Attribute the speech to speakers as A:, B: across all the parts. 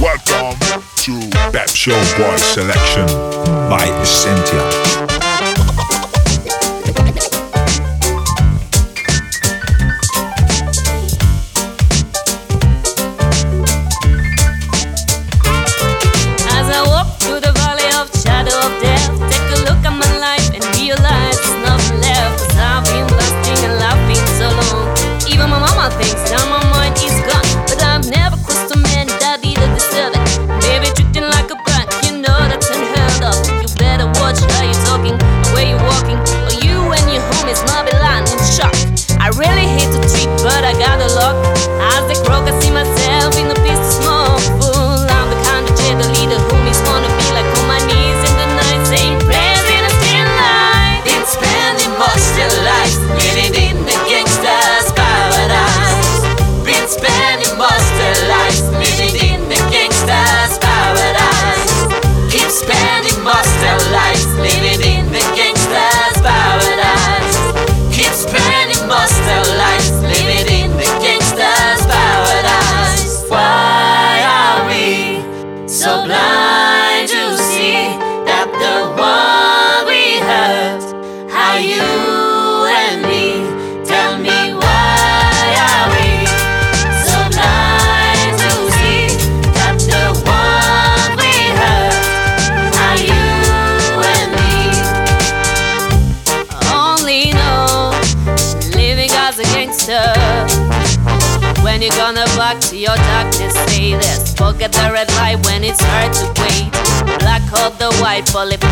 A: Welcome to Pep Show Boy Selection by Cynthia. Holy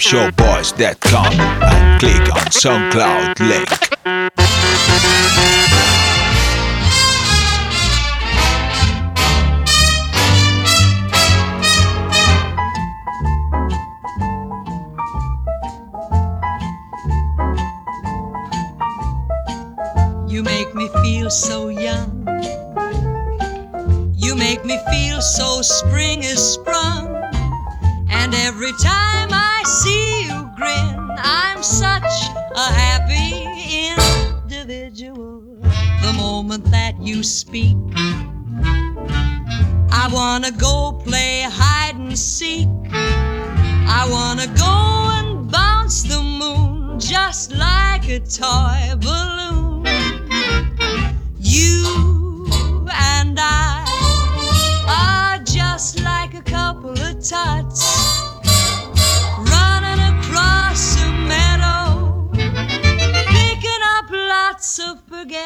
A: pepshowboys.com and click on SoundCloud link.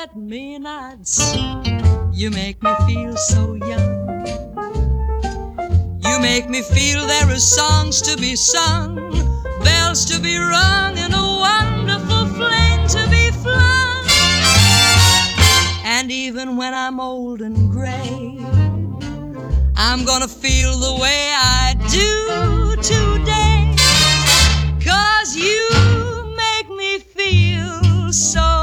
B: at me and I'd You make me feel so young. You make me feel there are songs to be sung, bells to be rung, and a wonderful flame to be flung. And even when I'm old and gray, I'm gonna feel the way I do today. Cause you make me feel so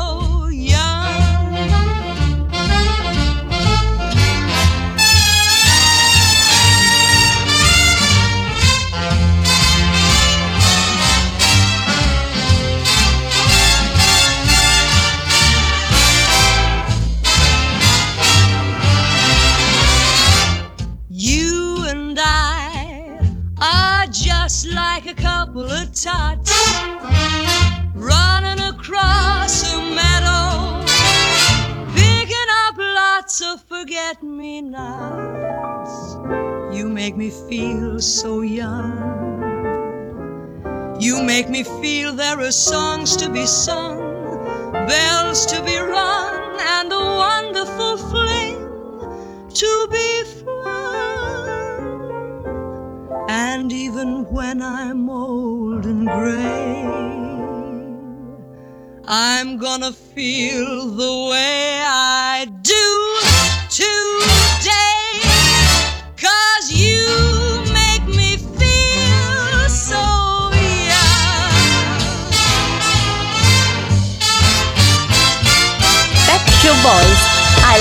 B: nights. You make me feel so young. You make me feel there are songs to be sung, bells to be rung, and a wonderful fling to be flung. And even when I'm old and gray. I'm gonna feel the way I do
C: tonight.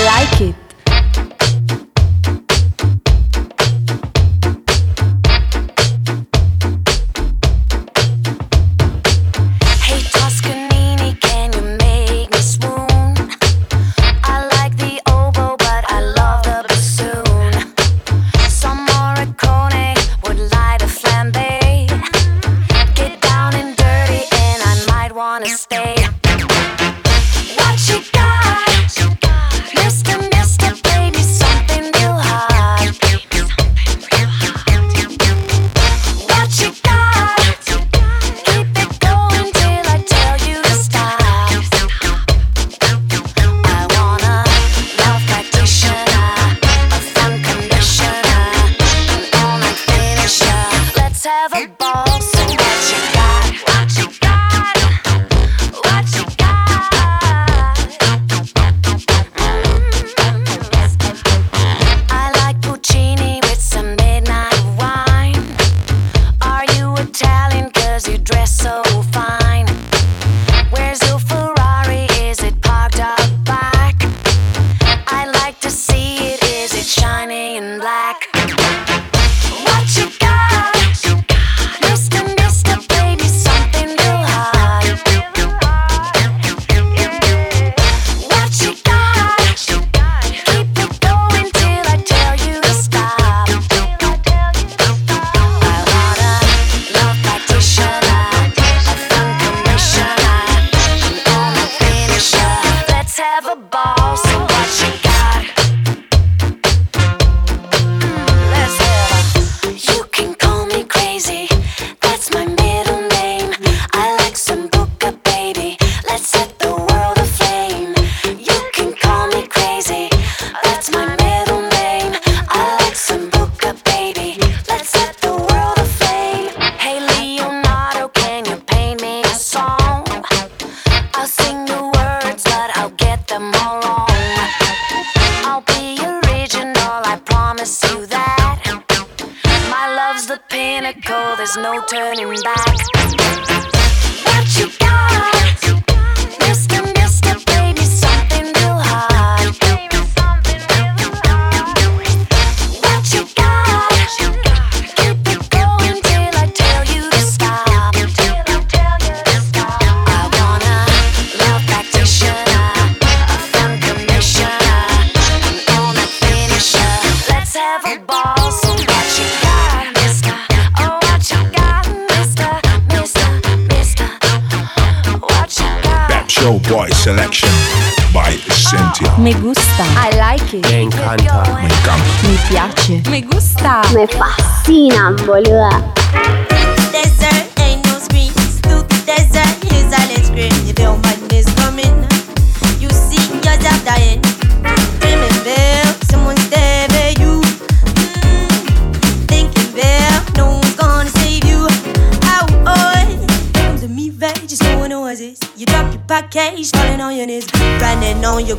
C: like it.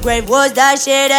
D: Grave was that shit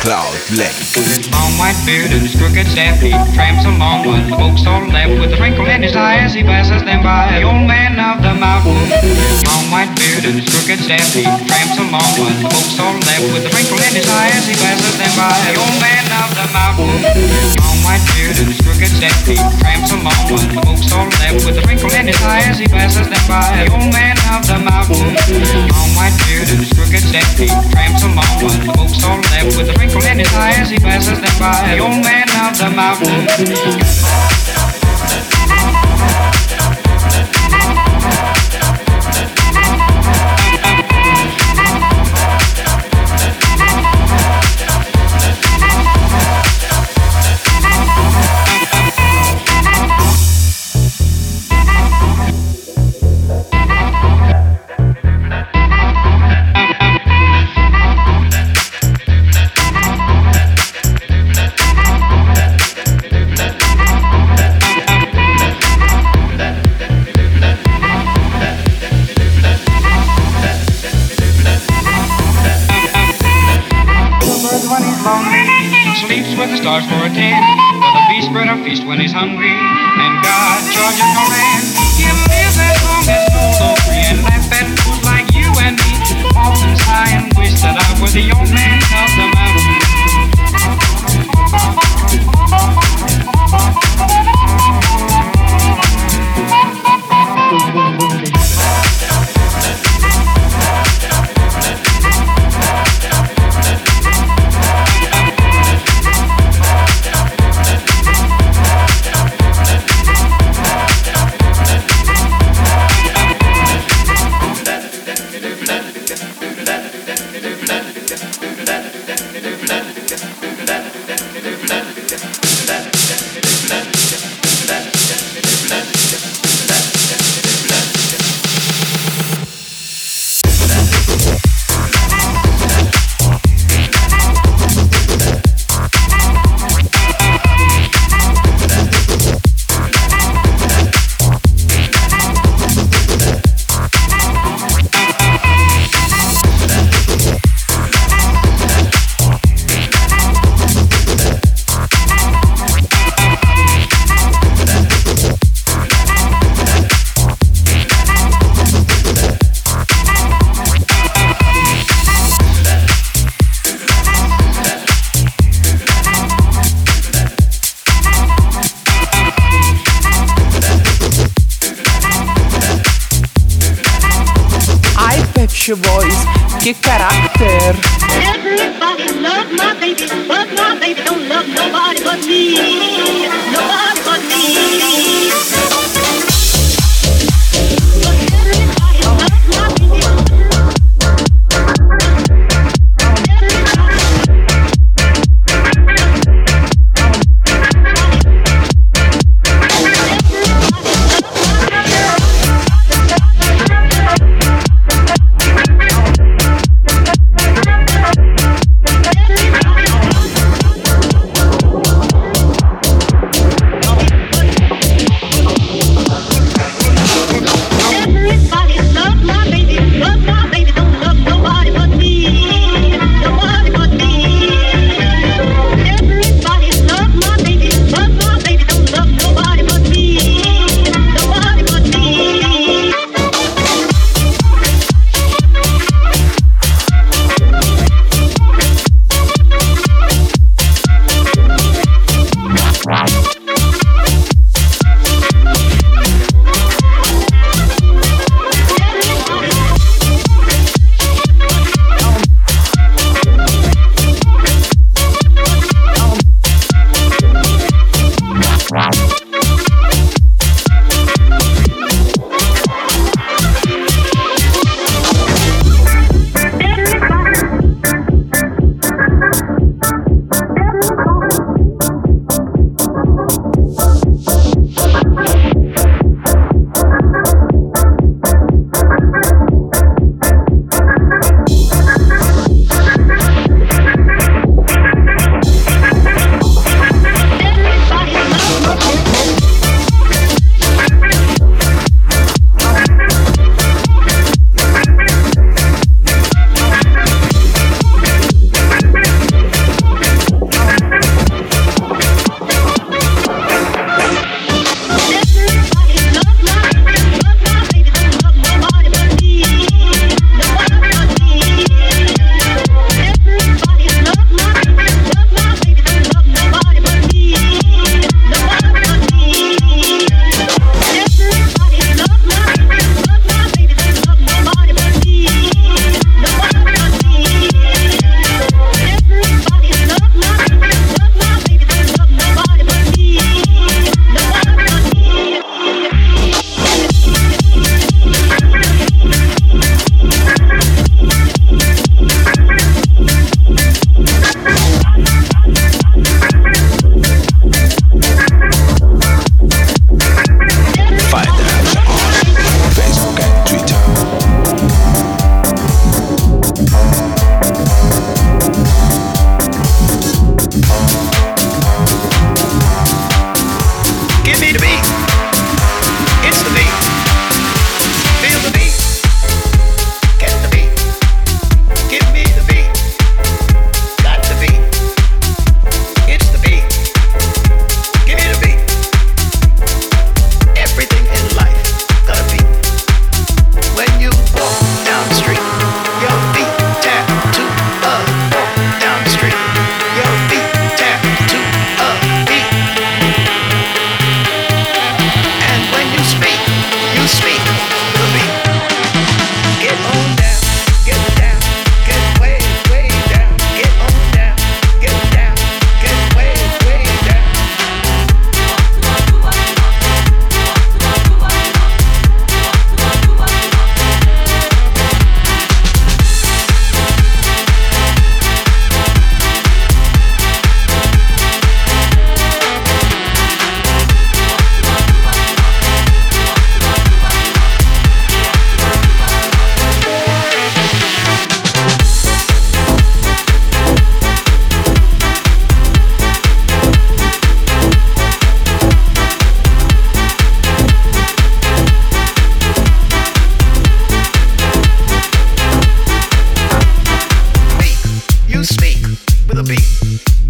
A: on SoundCloud link.
E: Long white beard and his crooked staff, he tramps along with folks all left with a twinkle in his eye as he passes them by. The old man of the mountain. Long white beard and his crooked staff, he tramps along with folks all left with a twinkle in his eye as he passes them by. The old man of the mountain. Long white beard and his crooked staff, he tramps along with folks all left with a twinkle in his eye as he passes them by. The old man of the mountain. Long white beard and his crooked staff, he tramps along with folks all left with a twinkle in his eye as he passes them by. The old man of the mountain. When he's hungry.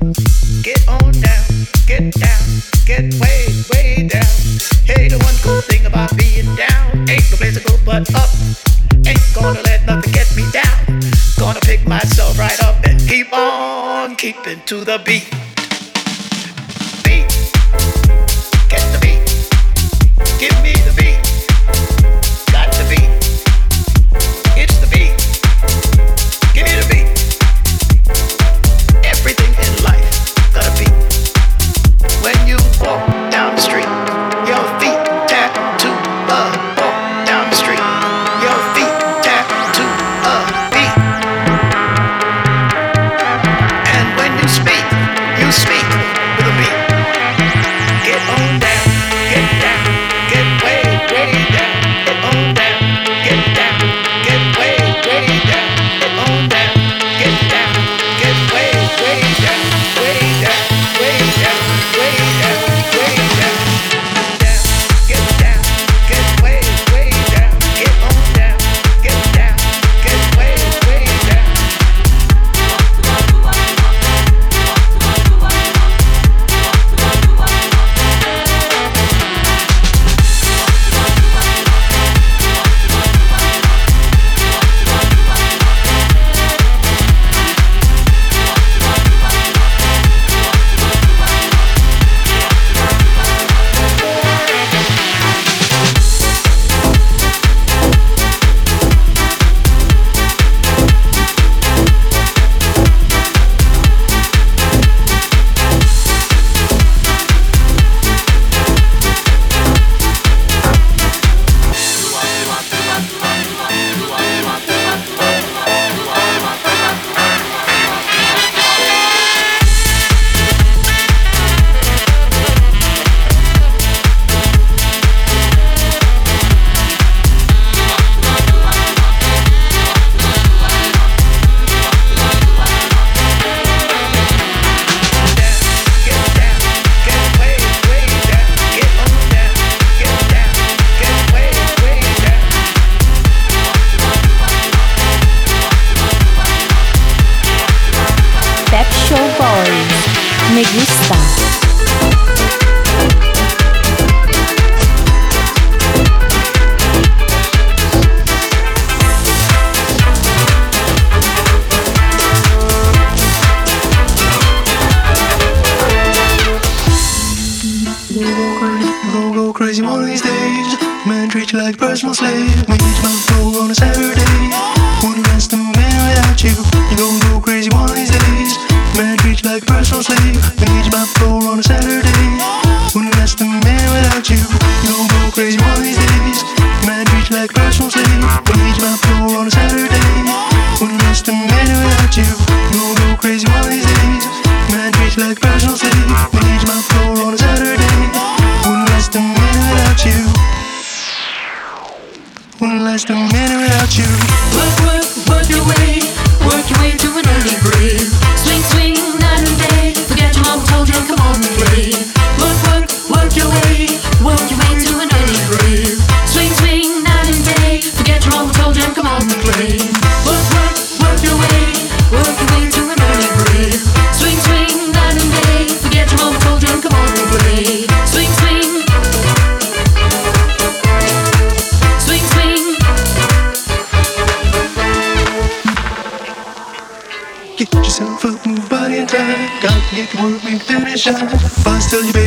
F: Get on down, get down, get way, way down. Hey, the one cool thing about being down ain't no place to go but up. Ain't gonna let nothing get me down. Gonna pick myself right up and keep on keeping to the beat.
G: sunshine, but still you.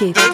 G: I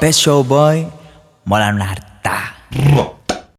C: Pep Show
H: harta.